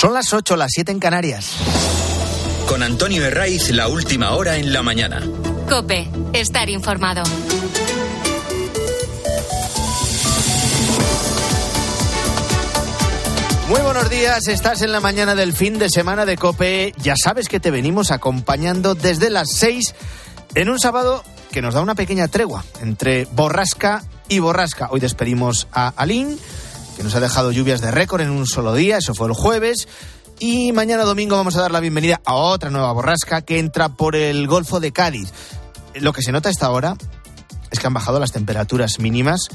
Son las 8, las 7 en Canarias. Con Antonio Herraiz, la última hora en la mañana. Cope, estar informado. Muy buenos días, estás en la mañana del fin de semana de Cope. Ya sabes que te venimos acompañando desde las 6 en un sábado que nos da una pequeña tregua entre borrasca y borrasca. Hoy despedimos a Alín, que nos ha dejado lluvias de récord en un solo día, eso fue el jueves. Y mañana domingo vamos a dar la bienvenida a otra nueva borrasca que entra por el Golfo de Cádiz. Lo que se nota hasta ahora es que han bajado las temperaturas mínimas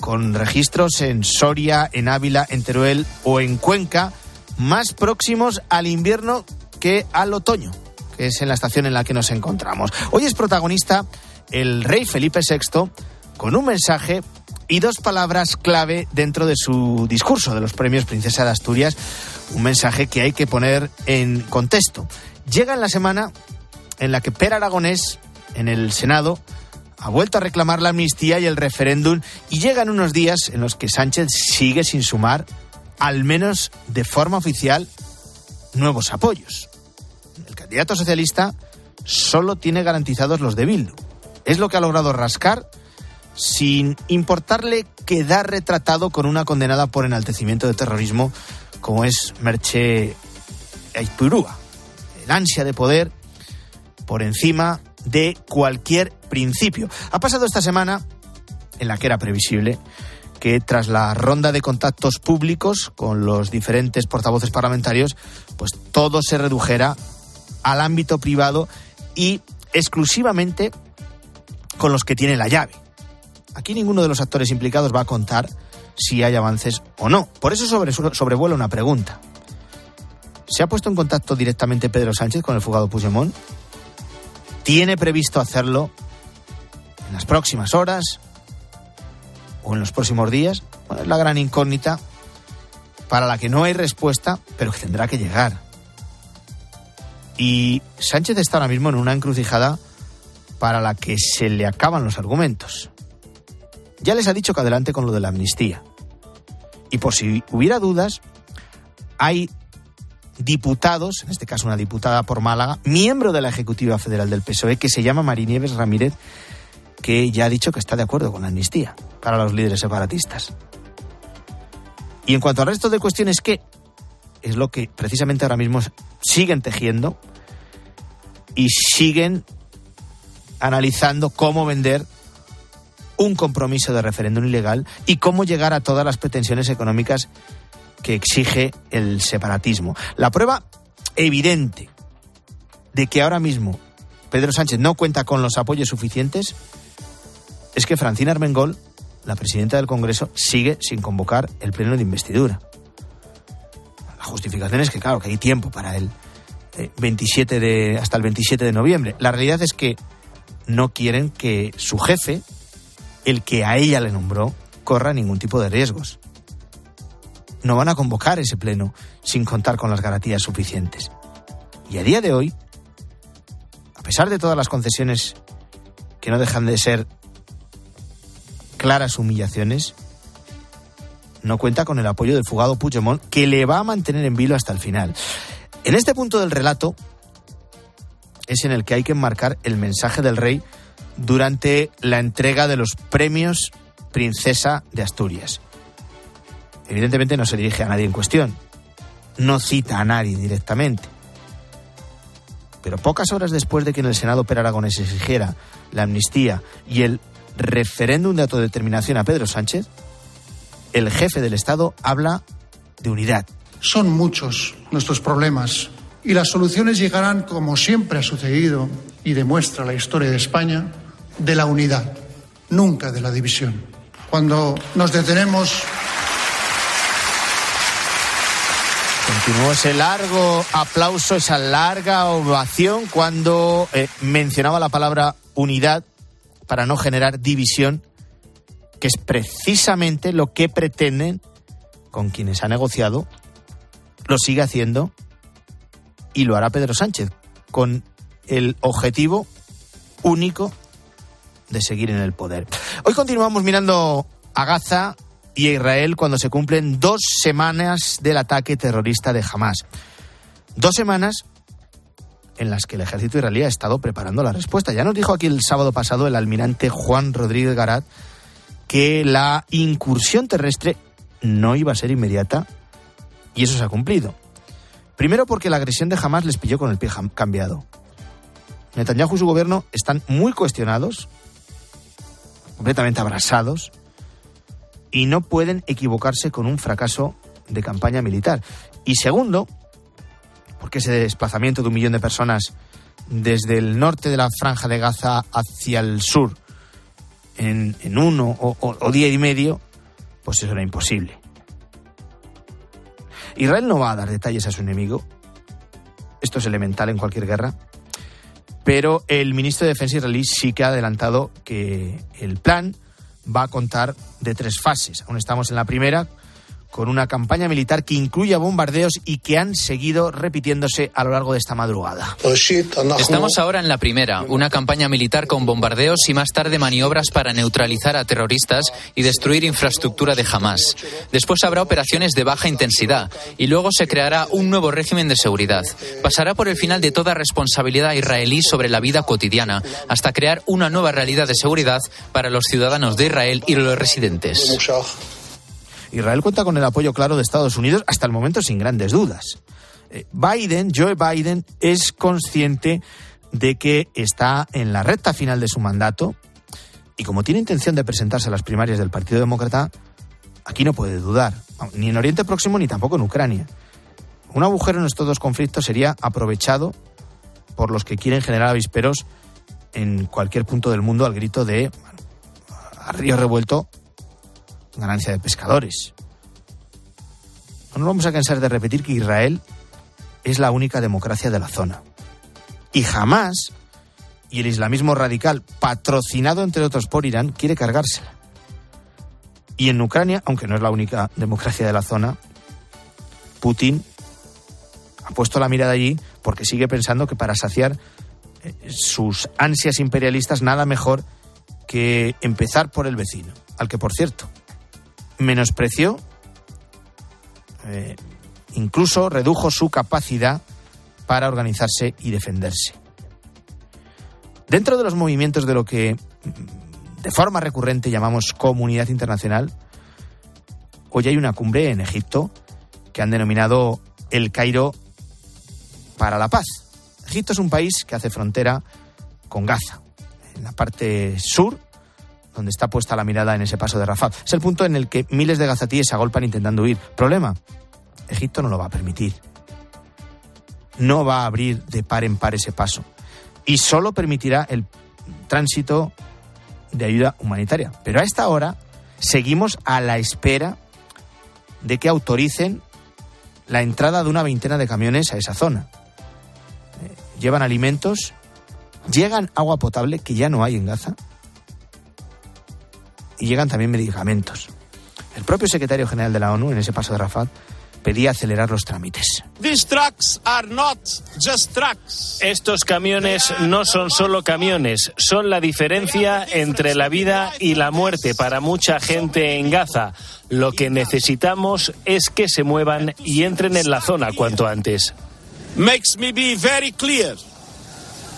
con registros en Soria, en Ávila, en Teruel o en Cuenca, más próximos al invierno que al otoño, que es en la estación en la que nos encontramos. Hoy es protagonista el rey Felipe VI con un mensaje y dos palabras clave dentro de su discurso de los premios Princesa de Asturias, un mensaje que hay que poner en contexto. Llega en la semana en la que Per Aragonés, en el Senado, ha vuelto a reclamar la amnistía y el referéndum y llegan unos días en los que Sánchez sigue sin sumar, al menos de forma oficial, nuevos apoyos. El candidato socialista solo tiene garantizados los de Bildu. Es lo que ha logrado rascar sin importarle quedar retratado con una condenada por enaltecimiento de terrorismo como es Merche Aipurúa. El ansia de poder por encima de cualquier principio. Ha pasado esta semana en la que era previsible que tras la ronda de contactos públicos con los diferentes portavoces parlamentarios, pues todo se redujera al ámbito privado y exclusivamente con los que tienen la llave. Aquí ninguno de los actores implicados va a contar si hay avances o no. Por eso sobre, sobrevuela una pregunta. ¿Se ha puesto en contacto directamente Pedro Sánchez con el fugado Puigdemont? ¿Tiene previsto hacerlo en las próximas horas o en los próximos días? Bueno, es la gran incógnita para la que no hay respuesta, pero que tendrá que llegar. Y Sánchez está ahora mismo en una encrucijada para la que se le acaban los argumentos. Ya les ha dicho que adelante con lo de la amnistía. Y por si hubiera dudas, hay diputados, en este caso una diputada por Málaga, miembro de la Ejecutiva Federal del PSOE, que se llama Marinieves Ramírez, que ya ha dicho que está de acuerdo con la amnistía para los líderes separatistas. Y en cuanto al resto de cuestiones, ¿qué? Es lo que precisamente ahora mismo siguen tejiendo y siguen analizando cómo vender un compromiso de referéndum ilegal y cómo llegar a todas las pretensiones económicas que exige el separatismo. La prueba evidente de que ahora mismo Pedro Sánchez no cuenta con los apoyos suficientes es que Francina Armengol, la presidenta del Congreso, sigue sin convocar el pleno de investidura. La justificación es que, claro, que hay tiempo para el 27 eh, de, hasta el 27 de noviembre. La realidad es que no quieren que su jefe, el que a ella le nombró, corra ningún tipo de riesgos. No van a convocar ese pleno sin contar con las garantías suficientes. Y a día de hoy, a pesar de todas las concesiones que no dejan de ser claras humillaciones, no cuenta con el apoyo del fugado Puigdemont, que le va a mantener en vilo hasta el final. En este punto del relato es en el que hay que enmarcar el mensaje del rey durante la entrega de los premios Princesa de Asturias. Evidentemente no se dirige a nadie en cuestión, no cita a nadie directamente. Pero pocas horas después de que en el Senado Per Aragones exigiera la amnistía y el referéndum de autodeterminación a Pedro Sánchez, el jefe del Estado habla de unidad. Son muchos nuestros problemas y las soluciones llegarán, como siempre ha sucedido y demuestra la historia de España, de la unidad, nunca de la división. Cuando nos detenemos Continuó ese largo aplauso, esa larga ovación cuando eh, mencionaba la palabra unidad para no generar división, que es precisamente lo que pretenden con quienes ha negociado, lo sigue haciendo y lo hará Pedro Sánchez, con el objetivo único de seguir en el poder. Hoy continuamos mirando a Gaza y a Israel cuando se cumplen dos semanas del ataque terrorista de Hamas. Dos semanas en las que el ejército israelí ha estado preparando la respuesta. Ya nos dijo aquí el sábado pasado el almirante Juan Rodríguez Garat que la incursión terrestre no iba a ser inmediata y eso se ha cumplido. Primero porque la agresión de Hamas les pilló con el pie cambiado. Netanyahu y su gobierno están muy cuestionados, completamente abrasados, y no pueden equivocarse con un fracaso de campaña militar. Y segundo, porque ese desplazamiento de un millón de personas desde el norte de la franja de Gaza hacia el sur en, uno o, o día y medio, pues eso era imposible. Israel no va a dar detalles a su enemigo. Esto es elemental en cualquier guerra. Pero el ministro de Defensa israelí sí que ha adelantado que el plan va a contar de tres fases. Aún estamos en la primera, con una campaña militar que incluye bombardeos y que han seguido repitiéndose a lo largo de esta madrugada. Estamos ahora en la primera, una campaña militar con bombardeos y más tarde maniobras para neutralizar a terroristas y destruir infraestructura de Hamas. Después habrá operaciones de baja intensidad y luego se creará un nuevo régimen de seguridad. Pasará por el final de toda responsabilidad israelí sobre la vida cotidiana hasta crear una nueva realidad de seguridad para los ciudadanos de Israel y los residentes. Israel cuenta con el apoyo claro de Estados Unidos hasta el momento sin grandes dudas. Eh, Biden, Joe Biden, es consciente de que está en la recta final de su mandato y como tiene intención de presentarse a las primarias del Partido Demócrata, aquí no puede dudar, ni en Oriente Próximo ni tampoco en Ucrania. Un agujero en estos dos conflictos sería aprovechado por los que quieren generar avisperos en cualquier punto del mundo al grito de a río revuelto ganancia de pescadores. No nos vamos a cansar de repetir que Israel es la única democracia de la zona. Y jamás, y el islamismo radical, patrocinado entre otros por Irán, quiere cargársela. Y en Ucrania, aunque no es la única democracia de la zona, Putin ha puesto la mirada allí porque sigue pensando que para saciar eh, sus ansias imperialistas nada mejor que empezar por el vecino, al que por cierto menospreció, eh, incluso redujo su capacidad para organizarse y defenderse. Dentro de los movimientos de lo que mm, de forma recurrente llamamos comunidad internacional, hoy hay una cumbre en Egipto que han denominado el Cairo para la paz. Egipto es un país que hace frontera con Gaza, en la parte sur donde está puesta la mirada en ese paso de Rafah. Es el punto en el que miles de gazatíes se agolpan intentando huir. Problema, Egipto no lo va a permitir. No va a abrir de par en par ese paso. Y solo permitirá el tránsito de ayuda humanitaria. Pero a esta hora seguimos a la espera de que autoricen la entrada de una veintena de camiones a esa zona. Eh, llevan alimentos, llegan agua potable que ya no hay en Gaza y llegan también medicamentos. El propio secretario general de la ONU, en ese paso de Rafat, pedía acelerar los trámites. Estos camiones no son solo camiones, son la diferencia entre la vida y la muerte para mucha gente en Gaza. Lo que necesitamos es que se muevan y entren en la zona cuanto antes. Makes me be very clear.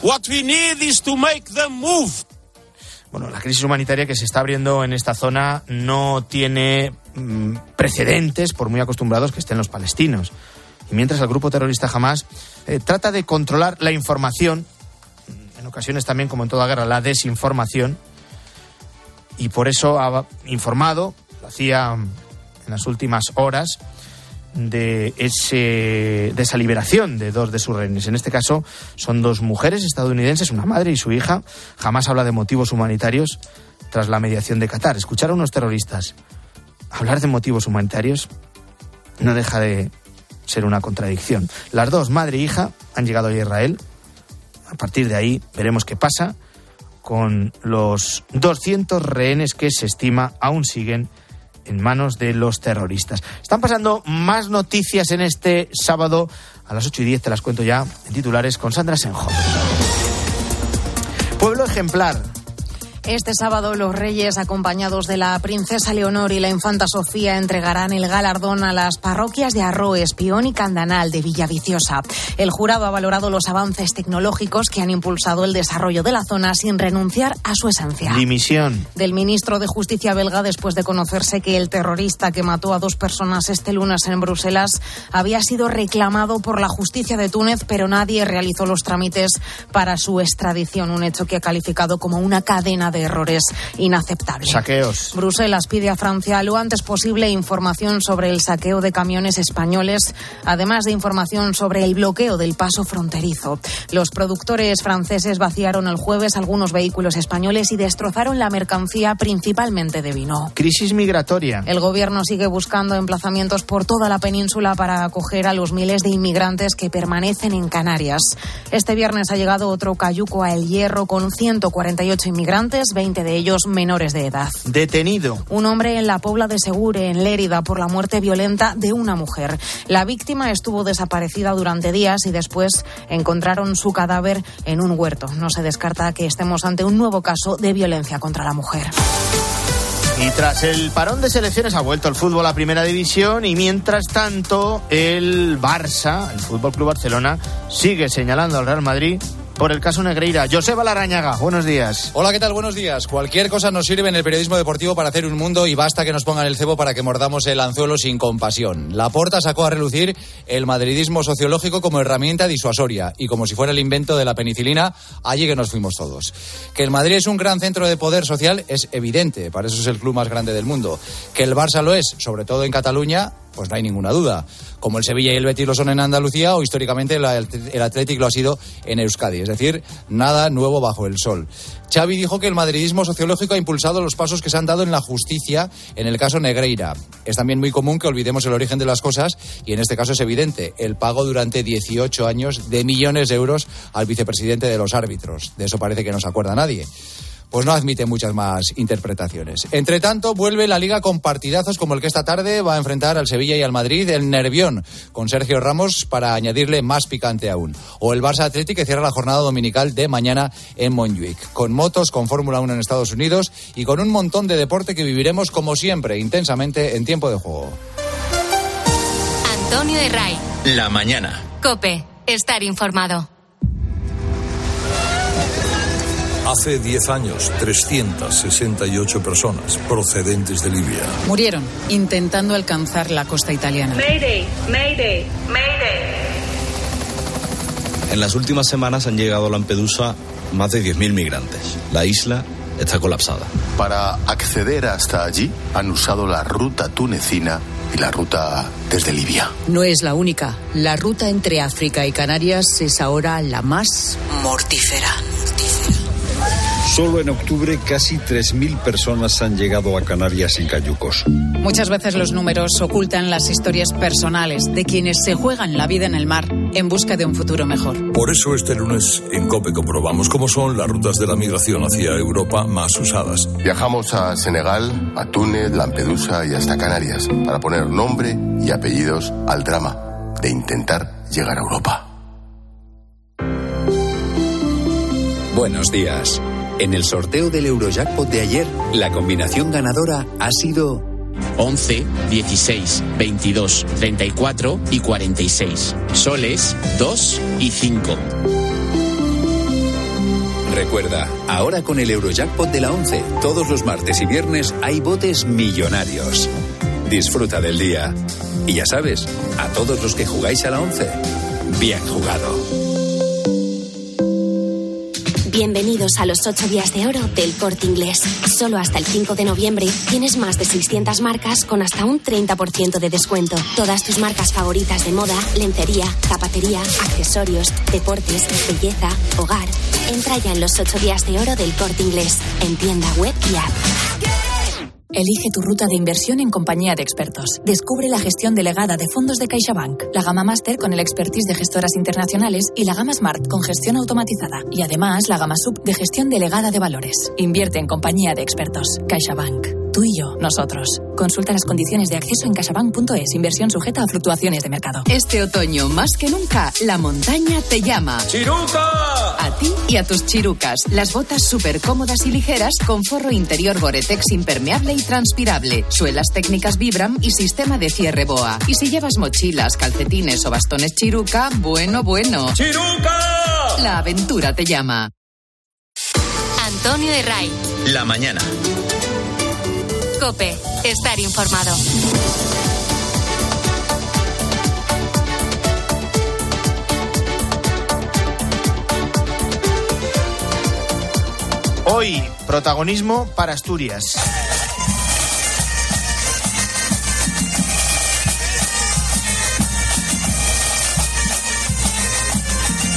What we need is to make them move. Bueno, la crisis humanitaria que se está abriendo en esta zona no tiene mm, precedentes, por muy acostumbrados que estén los palestinos. Y mientras el grupo terrorista Hamas eh, trata de controlar la información, en ocasiones también, como en toda guerra, la desinformación, y por eso ha informado, lo hacía en las últimas horas, de, ese, de esa liberación de dos de sus rehenes. En este caso son dos mujeres estadounidenses, una madre y su hija. Jamás habla de motivos humanitarios tras la mediación de Qatar. Escuchar a unos terroristas hablar de motivos humanitarios no deja de ser una contradicción. Las dos, madre e hija, han llegado a Israel. A partir de ahí veremos qué pasa con los 200 rehenes que se estima aún siguen en manos de los terroristas. Están pasando más noticias en este sábado a las 8 y 10, te las cuento ya en titulares con Sandra Senjo. Pueblo ejemplar. Este sábado los reyes, acompañados de la princesa Leonor y la infanta Sofía, entregarán el galardón a las parroquias de Arro, Espión y Candanal de Villaviciosa. El jurado ha valorado los avances tecnológicos que han impulsado el desarrollo de la zona sin renunciar a su esencia. Dimisión. Del ministro de Justicia belga después de conocerse que el terrorista que mató a dos personas este lunes en Bruselas había sido reclamado por la justicia de Túnez, pero nadie realizó los trámites para su extradición, un hecho que ha calificado como una cadena de errores inaceptables. Saqueos. Bruselas pide a Francia lo antes posible información sobre el saqueo de camiones españoles, además de información sobre el bloqueo del paso fronterizo. Los productores franceses vaciaron el jueves algunos vehículos españoles y destrozaron la mercancía principalmente de vino. Crisis migratoria. El gobierno sigue buscando emplazamientos por toda la península para acoger a los miles de inmigrantes que permanecen en Canarias. Este viernes ha llegado otro cayuco a El Hierro con 148 inmigrantes, 20 de ellos menores de edad. Detenido. Un hombre en la Pobla de Segure, en Lérida, por la muerte violenta de una mujer. La víctima estuvo desaparecida durante días y después encontraron su cadáver en un huerto. No se descarta que estemos ante un nuevo caso de violencia contra la mujer. Y tras el parón de selecciones ha vuelto el fútbol a primera división y mientras tanto el Barça, el Fútbol Club Barcelona, sigue señalando al Real Madrid por el caso Negreira. Joseba Larrañaga, buenos días. Hola, ¿qué tal? Buenos días. Cualquier cosa nos sirve en el periodismo deportivo para hacer un mundo y basta que nos pongan el cebo para que mordamos el anzuelo sin compasión. La Porta sacó a relucir el madridismo sociológico como herramienta disuasoria y como si fuera el invento de la penicilina, allí que nos fuimos todos. Que el Madrid es un gran centro de poder social es evidente, para eso es el club más grande del mundo. Que el Barça lo es, sobre todo en Cataluña, pues no hay ninguna duda. Como el Sevilla y el Betis lo son en Andalucía o históricamente el Atlético lo ha sido en Euskadi. Es decir, nada nuevo bajo el sol. Xavi dijo que el madridismo sociológico ha impulsado los pasos que se han dado en la justicia en el caso Negreira. Es también muy común que olvidemos el origen de las cosas y en este caso es evidente el pago durante 18 años de millones de euros al vicepresidente de los árbitros. De eso parece que no se acuerda nadie pues no admite muchas más interpretaciones. Entre tanto, vuelve la liga con partidazos como el que esta tarde va a enfrentar al Sevilla y al Madrid, el Nervión, con Sergio Ramos para añadirle más picante aún. O el Barça Atlético que cierra la jornada dominical de mañana en Montjuic. Con motos, con Fórmula 1 en Estados Unidos y con un montón de deporte que viviremos como siempre, intensamente en tiempo de juego. Antonio de Ray. La mañana. Cope. Estar informado. Hace 10 años, 368 personas procedentes de Libia murieron intentando alcanzar la costa italiana. Mayday, Mayday, Mayday. En las últimas semanas han llegado a Lampedusa más de 10.000 migrantes. La isla está colapsada. Para acceder hasta allí han usado la ruta tunecina y la ruta desde Libia. No es la única. La ruta entre África y Canarias es ahora la más mortífera. Solo en octubre casi 3.000 personas han llegado a Canarias en cayucos. Muchas veces los números ocultan las historias personales de quienes se juegan la vida en el mar en busca de un futuro mejor. Por eso este lunes en COPE comprobamos cómo son las rutas de la migración hacia Europa más usadas. Viajamos a Senegal, a Túnez, Lampedusa y hasta Canarias para poner nombre y apellidos al drama de intentar llegar a Europa. Buenos días. En el sorteo del Eurojackpot de ayer, la combinación ganadora ha sido 11, 16, 22, 34 y 46. Soles 2 y 5. Recuerda, ahora con el Eurojackpot de la 11, todos los martes y viernes hay botes millonarios. Disfruta del día. Y ya sabes, a todos los que jugáis a la 11, bien jugado. Bienvenidos a los 8 días de oro del corte inglés. Solo hasta el 5 de noviembre tienes más de 600 marcas con hasta un 30% de descuento. Todas tus marcas favoritas de moda, lencería, zapatería, accesorios, deportes, belleza, hogar. Entra ya en los 8 días de oro del corte inglés, en tienda web y app. Elige tu ruta de inversión en compañía de expertos. Descubre la gestión delegada de fondos de CaixaBank, la gama Master con el expertise de gestoras internacionales y la gama Smart con gestión automatizada. Y además la gama Sub de gestión delegada de valores. Invierte en compañía de expertos. CaixaBank. Tú y yo, nosotros. Consulta las condiciones de acceso en casabank.es. Inversión sujeta a fluctuaciones de mercado. Este otoño, más que nunca, la montaña te llama. ¡Chiruca! A ti y a tus chirucas. Las botas súper cómodas y ligeras con forro interior Goretex impermeable y transpirable. Suelas técnicas Vibram y sistema de cierre BOA. Y si llevas mochilas, calcetines o bastones chiruca, bueno, bueno. ¡Chiruca! La aventura te llama. Antonio de Ray. La mañana. Cope. Estar informado. Hoy, protagonismo para Asturias.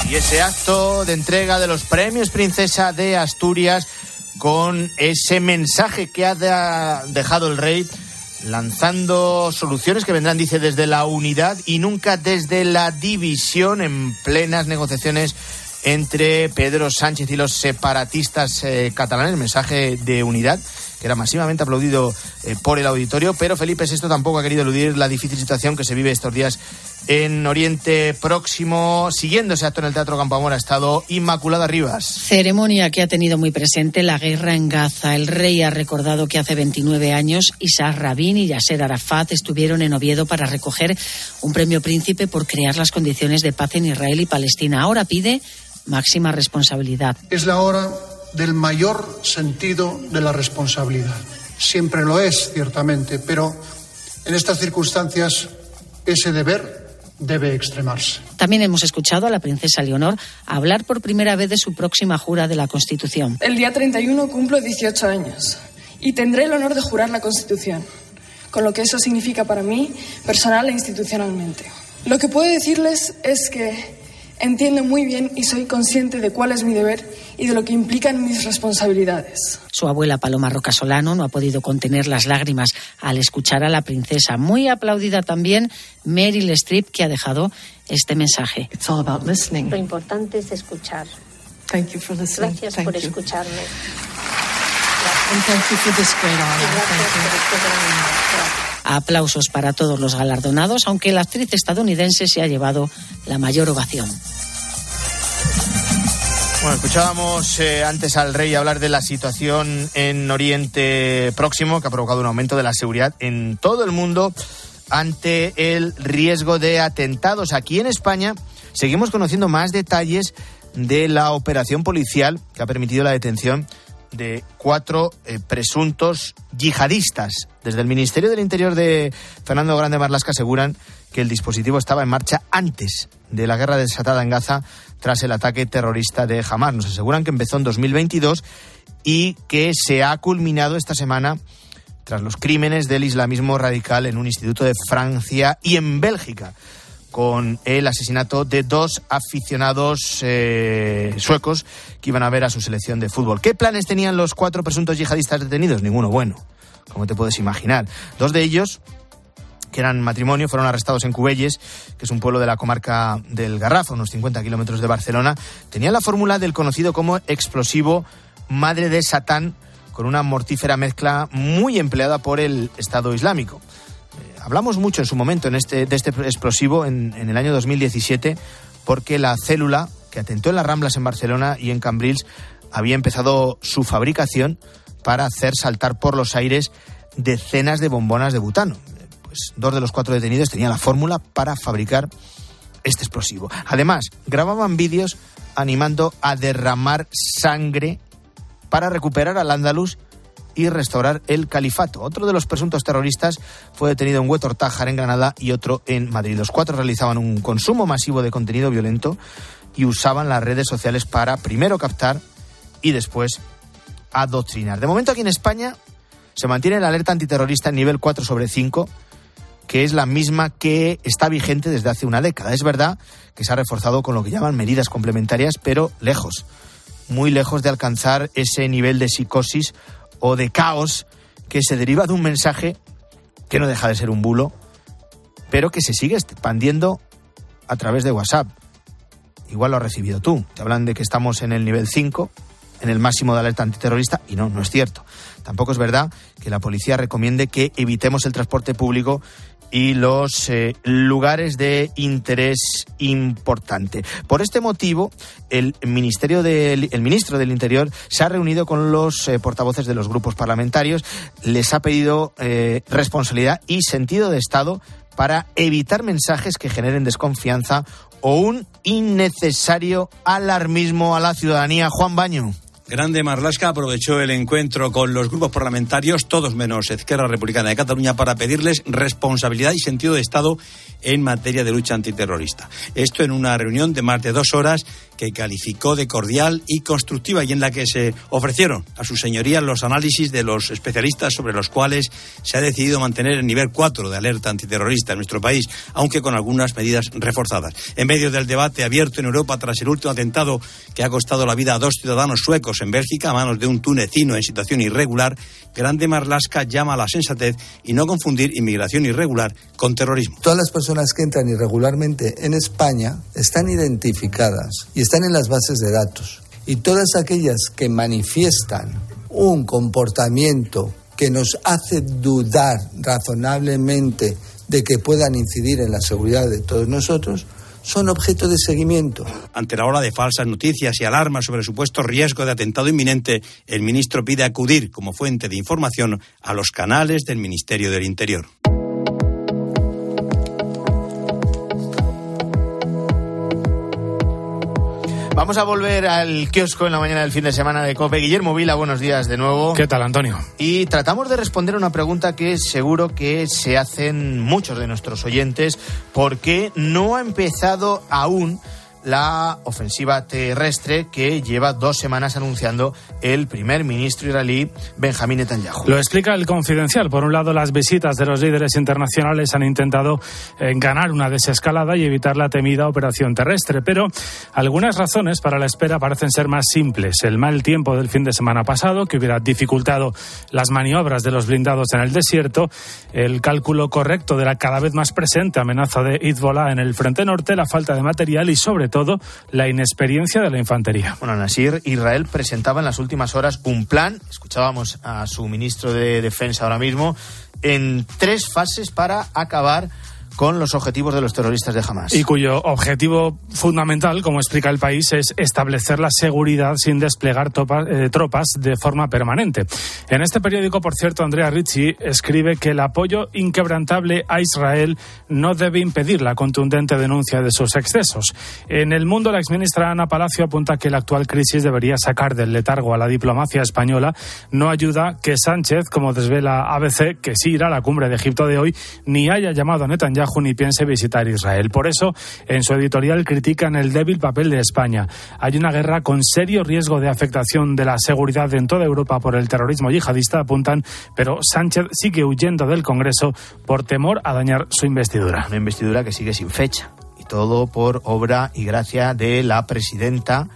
Y ese acto de entrega de los premios Princesa de Asturias con ese mensaje que ha de- dejado el rey lanzando soluciones que vendrán, dice, desde la unidad y nunca desde la división en plenas negociaciones entre Pedro Sánchez y los separatistas eh, catalanes. Mensaje de unidad que era masivamente aplaudido eh, por el auditorio, pero Felipe VI tampoco ha querido eludir la difícil situación que se vive estos días en Oriente Próximo. Siguiendo ese acto en el Teatro Campoamor ha estado Inmaculada Rivas. Ceremonia que ha tenido muy presente la guerra en Gaza. El rey ha recordado que hace 29 años Isaac Rabin y Yasser Arafat estuvieron en Oviedo para recoger un premio príncipe por crear las condiciones de paz en Israel y Palestina. Ahora pide máxima responsabilidad. Es la hora del mayor sentido de la responsabilidad. Siempre lo es, ciertamente, pero en estas circunstancias ese deber debe extremarse. También hemos escuchado a la princesa Leonor hablar por primera vez de su próxima jura de la Constitución. El día 31 cumplo 18 años y tendré el honor de jurar la Constitución, con lo que eso significa para mí, personal e institucionalmente. Lo que puedo decirles es que entiendo muy bien y soy consciente de cuál es mi deber y de lo que implican mis responsabilidades. Su abuela Paloma Roca Solano no ha podido contener las lágrimas al escuchar a la princesa. Muy aplaudida también Meryl Streep, que ha dejado este mensaje. Lo importante es escuchar. Gracias por escucharme. Aplausos para todos los galardonados, aunque la actriz estadounidense se ha llevado la mayor ovación. Bueno, escuchábamos eh, antes al rey hablar de la situación en Oriente Próximo, que ha provocado un aumento de la seguridad en todo el mundo ante el riesgo de atentados. Aquí en España seguimos conociendo más detalles de la operación policial que ha permitido la detención de cuatro eh, presuntos yihadistas. Desde el Ministerio del Interior de Fernando Grande Marlasca aseguran que el dispositivo estaba en marcha antes de la guerra desatada en Gaza tras el ataque terrorista de Hamas. Nos aseguran que empezó en 2022 y que se ha culminado esta semana tras los crímenes del islamismo radical en un instituto de Francia y en Bélgica con el asesinato de dos aficionados eh, suecos que iban a ver a su selección de fútbol. ¿Qué planes tenían los cuatro presuntos yihadistas detenidos? Ninguno bueno, como te puedes imaginar. Dos de ellos, que eran matrimonio, fueron arrestados en Cubelles, que es un pueblo de la comarca del Garraf, a unos 50 kilómetros de Barcelona. Tenían la fórmula del conocido como explosivo Madre de Satán, con una mortífera mezcla muy empleada por el Estado Islámico. Hablamos mucho en su momento en este, de este explosivo en, el año 2017 porque la célula que atentó en las Ramblas en Barcelona y en Cambrils había empezado su fabricación para hacer saltar por los aires decenas de bombonas de butano. Pues dos de los cuatro detenidos tenían la fórmula para fabricar este explosivo. Además, grababan vídeos animando a derramar sangre para recuperar al Andalus y restaurar el califato. Otro de los presuntos terroristas fue detenido en Huetor Tájar, en Granada, y otro en Madrid. Los cuatro realizaban un consumo masivo de contenido violento y usaban las redes sociales para primero captar y después adoctrinar. De momento aquí en España se mantiene la alerta antiterrorista en nivel 4 sobre 5, que es la misma que está vigente desde hace una década. Es verdad que se ha reforzado con lo que llaman medidas complementarias, pero lejos, muy lejos de alcanzar ese nivel de psicosis o de caos que se deriva de un mensaje que no deja de ser un bulo, pero que se sigue expandiendo a través de WhatsApp. Igual lo has recibido tú. Te hablan de que estamos en el nivel 5, en el máximo de alerta antiterrorista y no, no es cierto. Tampoco es verdad que la policía recomiende que evitemos el transporte público y los eh, lugares de interés importante. Por este motivo, el Ministerio del el ministro del Interior se ha reunido con los eh, portavoces de los grupos parlamentarios, les ha pedido eh, responsabilidad y sentido de Estado para evitar mensajes que generen desconfianza o un innecesario alarmismo a la ciudadanía. Juan Baño. Grande Marlasca aprovechó el encuentro con los grupos parlamentarios, todos menos Izquierda Republicana de Cataluña, para pedirles responsabilidad y sentido de Estado en materia de lucha antiterrorista. Esto en una reunión de más de dos horas que calificó de cordial y constructiva y en la que se ofrecieron a sus señorías los análisis de los especialistas sobre los cuales se ha decidido mantener el nivel 4 de alerta antiterrorista en nuestro país, aunque con algunas medidas reforzadas. En medio del debate abierto en Europa tras el último atentado que ha costado la vida a dos ciudadanos suecos en Bélgica a manos de un tunecino en situación irregular, Grande Marlasca llama a la sensatez y no confundir inmigración irregular con terrorismo. Todas las personas que entran irregularmente en España están identificadas y están en las bases de datos. Y todas aquellas que manifiestan un comportamiento que nos hace dudar razonablemente de que puedan incidir en la seguridad de todos nosotros, son objeto de seguimiento. Ante la ola de falsas noticias y alarmas sobre supuesto riesgo de atentado inminente, el ministro pide acudir como fuente de información a los canales del Ministerio del Interior. Vamos a volver al kiosco en la mañana del fin de semana de COPE. Guillermo Vila, buenos días de nuevo. ¿Qué tal, Antonio? Y tratamos de responder una pregunta que seguro que se hacen muchos de nuestros oyentes. ¿Por qué no ha empezado aún la ofensiva terrestre que lleva dos semanas anunciando el primer ministro israelí Benjamín Netanyahu. Lo explica el confidencial. Por un lado, las visitas de los líderes internacionales han intentado eh, ganar una desescalada y evitar la temida operación terrestre, pero algunas razones para la espera parecen ser más simples. El mal tiempo del fin de semana pasado, que hubiera dificultado las maniobras de los blindados en el desierto, el cálculo correcto de la cada vez más presente amenaza de Hezbollah en el frente norte, la falta de material y, sobre todo la inexperiencia de la infantería. Bueno, Nasir, Israel presentaba en las últimas horas un plan, escuchábamos a su ministro de Defensa ahora mismo, en tres fases para acabar con los objetivos de los terroristas de Hamas. Y cuyo objetivo fundamental, como explica el país, es establecer la seguridad sin desplegar eh, tropas de forma permanente. En este periódico, por cierto, Andrea Ricci escribe que el apoyo inquebrantable a Israel no debe impedir la contundente denuncia de sus excesos. En el mundo, la exministra Ana Palacio apunta que la actual crisis debería sacar del letargo a la diplomacia española. No ayuda que Sánchez, como desvela ABC, que sí irá a la cumbre de Egipto de hoy, ni haya llamado a Netanyahu ni piense visitar Israel. Por eso, en su editorial critican el débil papel de España. Hay una guerra con serio riesgo de afectación de la seguridad en toda Europa por el terrorismo yihadista, apuntan, pero Sánchez sigue huyendo del Congreso por temor a dañar su investidura. Una investidura que sigue sin fecha. Y todo por obra y gracia de la presidenta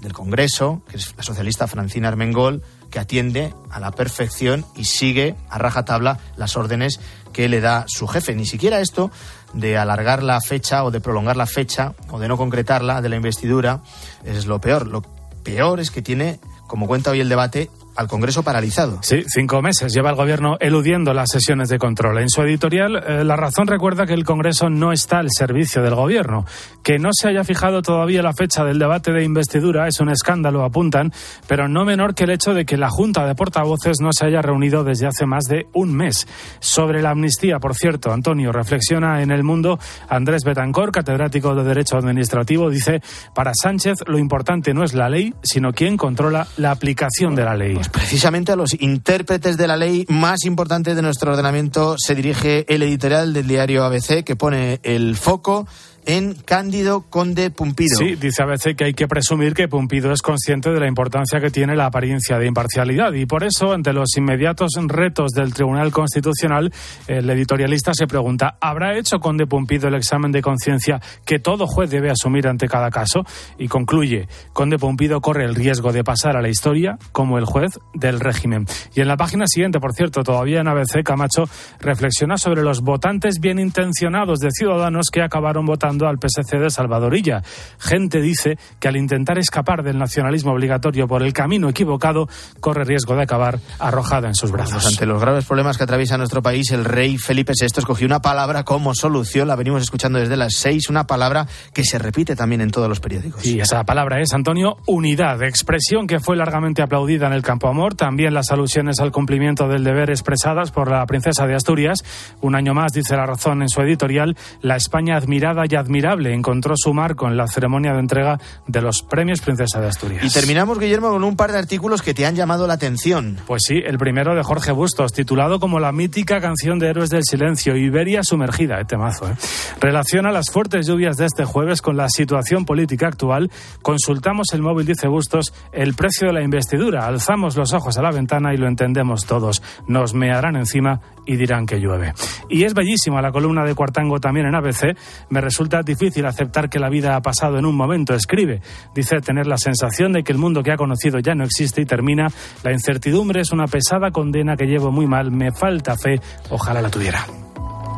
del Congreso, que es la socialista Francina Armengol, que atiende a la perfección y sigue a rajatabla las órdenes que le da su jefe. Ni siquiera esto de alargar la fecha o de prolongar la fecha o de no concretarla de la investidura es lo peor. Lo peor es que tiene, como cuenta hoy el debate, al Congreso paralizado. Sí, cinco meses lleva el Gobierno eludiendo las sesiones de control. En su editorial, eh, La Razón recuerda que el Congreso no está al servicio del Gobierno. Que no se haya fijado todavía la fecha del debate de investidura es un escándalo, apuntan, pero no menor que el hecho de que la Junta de Portavoces no se haya reunido desde hace más de un mes. Sobre la amnistía, por cierto, Antonio reflexiona en El Mundo. Andrés Betancor, catedrático de Derecho Administrativo, dice, para Sánchez lo importante no es la ley, sino quien controla la aplicación de la ley. Pues precisamente a los intérpretes de la ley más importante de nuestro ordenamiento se dirige el editorial del diario ABC que pone el foco en Cándido Conde Pumpido. Sí, dice a veces que hay que presumir que Pumpido es consciente de la importancia que tiene la apariencia de imparcialidad y por eso, ante los inmediatos retos del Tribunal Constitucional, el editorialista se pregunta, ¿habrá hecho Conde Pumpido el examen de conciencia que todo juez debe asumir ante cada caso? Y concluye, Conde Pumpido corre el riesgo de pasar a la historia como el juez del régimen. Y en la página siguiente, por cierto, todavía en ABC, Camacho reflexiona sobre los votantes bien intencionados de ciudadanos que acabaron votando al PSC de Salvadorilla. Gente dice que al intentar escapar del nacionalismo obligatorio por el camino equivocado, corre riesgo de acabar arrojada en sus brazos. Ante los graves problemas que atraviesa nuestro país, el rey Felipe VI escogió una palabra como solución. La venimos escuchando desde las seis, una palabra que se repite también en todos los periódicos. Y esa palabra es, Antonio, unidad, expresión que fue largamente aplaudida en el Campo Amor. También las alusiones al cumplimiento del deber expresadas por la princesa de Asturias. Un año más, dice la razón en su editorial, la España admirada y admirable encontró su marco en la ceremonia de entrega de los premios Princesa de Asturias. Y terminamos, Guillermo, con un par de artículos que te han llamado la atención. Pues sí, el primero de Jorge Bustos, titulado como la mítica canción de Héroes del Silencio, Iberia sumergida, eh, temazo. ¿eh? Relaciona las fuertes lluvias de este jueves con la situación política actual. Consultamos el móvil, dice Bustos, el precio de la investidura. Alzamos los ojos a la ventana y lo entendemos todos. Nos mearán encima y dirán que llueve. Y es bellísima la columna de Cuartango también en ABC. Me resulta difícil aceptar que la vida ha pasado en un momento, escribe. Dice tener la sensación de que el mundo que ha conocido ya no existe y termina. La incertidumbre es una pesada condena que llevo muy mal. Me falta fe. Ojalá la tuviera.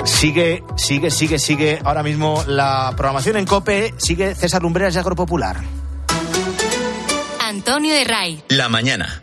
Sigue, sigue, sigue, sigue ahora mismo la programación en COPE. Sigue César Lumbreras y Agropopular. Antonio de Ray. La mañana.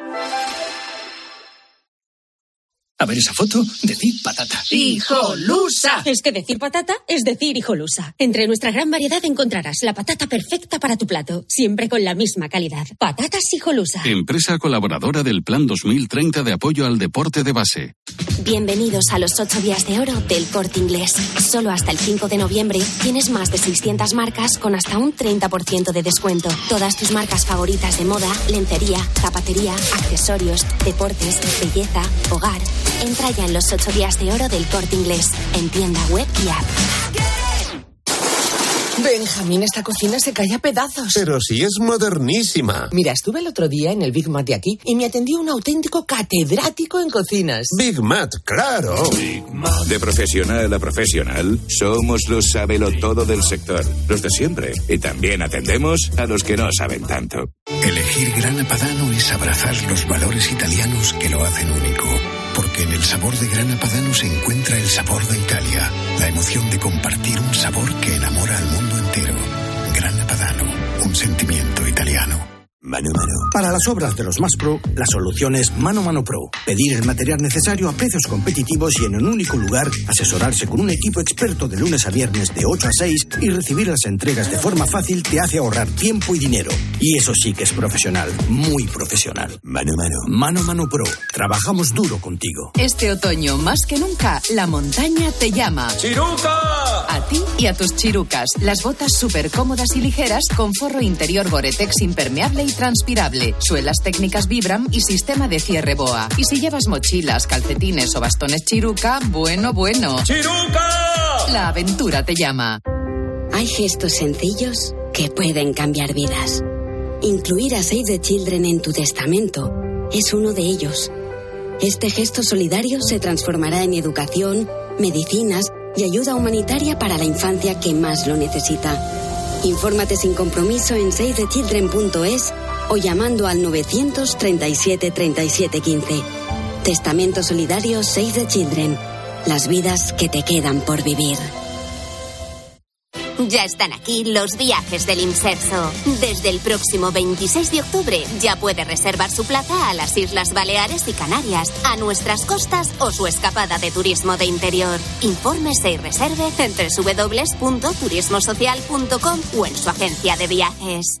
A ver esa foto, decir patata. ¡Hijolusa! Es que decir patata es decir hijolusa. Entre nuestra gran variedad encontrarás la patata perfecta para tu plato, siempre con la misma calidad. Patatas hijolusa. Empresa colaboradora del Plan 2030 de apoyo al deporte de base. Bienvenidos a los 8 días de oro del corte inglés. Solo hasta el 5 de noviembre tienes más de 600 marcas con hasta un 30% de descuento. Todas tus marcas favoritas de moda, lencería, zapatería, accesorios, deportes, belleza, hogar. Entra ya en los 8 días de oro del corte inglés, en tienda web y app. Benjamín, esta cocina se cae a pedazos. Pero si es modernísima. Mira, estuve el otro día en el Big Mat de aquí y me atendió un auténtico catedrático en cocinas. Big Mat, claro. De profesional a profesional, somos los todo del sector, los de siempre. Y también atendemos a los que no saben tanto. Elegir Grana Padano es abrazar los valores italianos que lo hacen único. En el sabor de Grana Padano se encuentra el sabor de Italia, la emoción de compartir un sabor que enamora Mano Mano. Para las obras de los más pro, la solución es Mano Mano Pro. Pedir el material necesario a precios competitivos y en un único lugar, asesorarse con un equipo experto de lunes a viernes de 8 a 6 y recibir las entregas de forma fácil te hace ahorrar tiempo y dinero. Y eso sí que es profesional, muy profesional. Mano Mano. Mano Mano Pro. Trabajamos duro contigo. Este otoño, más que nunca, la montaña te llama. ¡Chiruca! A ti y a tus chirucas. Las botas súper cómodas y ligeras con forro interior Gore-Tex impermeable y transpirable, suelas técnicas Vibram y sistema de cierre BOA. Y si llevas mochilas, calcetines o bastones Chiruca, bueno, bueno. ¡Chiruca! La aventura te llama. Hay gestos sencillos que pueden cambiar vidas. Incluir a Save the Children en tu testamento es uno de ellos. Este gesto solidario se transformará en educación, medicinas y ayuda humanitaria para la infancia que más lo necesita. Infórmate sin compromiso en savethechildren.es o llamando al 937 37 15. Testamento Solidario Save the Children. Las vidas que te quedan por vivir. Ya están aquí los viajes del Inserso. Desde el próximo 26 de octubre ya puede reservar su plaza a las Islas Baleares y Canarias, a nuestras costas o su escapada de turismo de interior. Infórmese y reserve en www.turismosocial.com o en su agencia de viajes.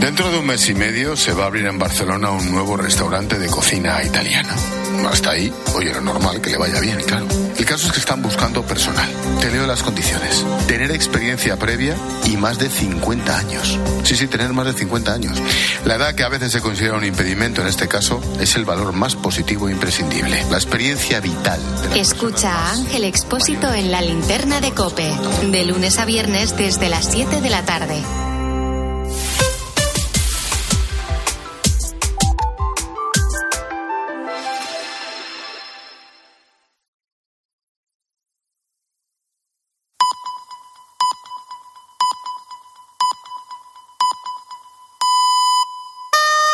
Dentro de un mes y medio se va a abrir en Barcelona un nuevo restaurante de cocina italiana. Hasta ahí, oye, lo normal que le vaya bien, claro. El caso es que están buscando personal. Te leo las condiciones. Tener experiencia previa y más de 50 años. Sí, sí, tener más de 50 años. La edad que a veces se considera un impedimento en este caso es el valor más positivo e imprescindible. La experiencia vital. Escucha a Ángel Expósito en la linterna de Cope. De lunes a viernes desde las 7 de la tarde.